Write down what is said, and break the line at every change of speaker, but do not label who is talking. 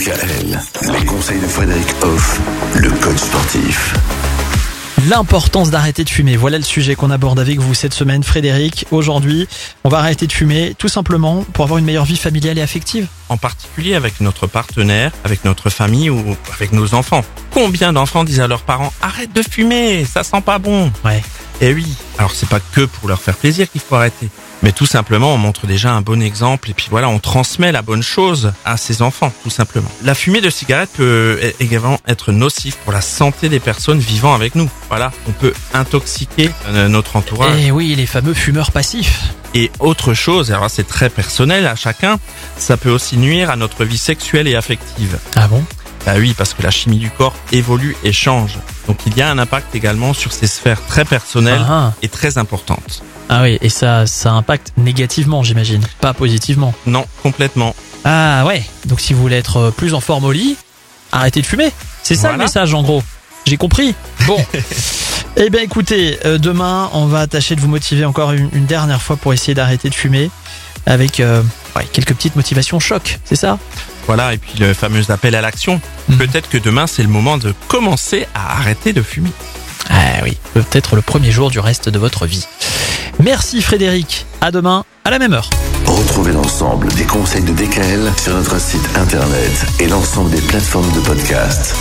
DKL, les conseils de Frédéric Hoff, le coach sportif.
L'importance d'arrêter de fumer. Voilà le sujet qu'on aborde avec vous cette semaine, Frédéric. Aujourd'hui, on va arrêter de fumer tout simplement pour avoir une meilleure vie familiale et affective.
En particulier avec notre partenaire, avec notre famille ou avec nos enfants. Combien d'enfants disent à leurs parents arrête de fumer, ça sent pas bon.
Ouais.
Eh oui, alors c'est pas que pour leur faire plaisir qu'il faut arrêter. Mais tout simplement, on montre déjà un bon exemple et puis voilà, on transmet la bonne chose à ses enfants, tout simplement. La fumée de cigarette peut également être nocive pour la santé des personnes vivant avec nous. Voilà, on peut intoxiquer euh, notre entourage.
Et oui, les fameux fumeurs passifs.
Et autre chose, alors c'est très personnel à chacun, ça peut aussi nuire à notre vie sexuelle et affective.
Ah bon?
Bah oui, parce que la chimie du corps évolue et change. Donc il y a un impact également sur ces sphères très personnelles
Ah,
et très importantes.
Ah oui, et ça, ça impacte négativement, j'imagine, pas positivement.
Non, complètement.
Ah ouais, donc si vous voulez être euh, plus en forme au lit, arrêtez de fumer. C'est ça le message en gros. J'ai compris. Bon. eh bien écoutez, euh, demain, on va tâcher de vous motiver encore une, une dernière fois pour essayer d'arrêter de fumer avec euh, ouais, quelques petites motivations choc, c'est ça?
Voilà, et puis le fameux appel à l'action.
Mhm.
Peut-être que demain c'est le moment de commencer à arrêter de fumer.
Ah oui, peut-être le premier jour du reste de votre vie. Merci Frédéric. À demain, à la même heure.
Retrouvez l'ensemble des conseils de DKL sur notre site internet et l'ensemble des plateformes de podcast.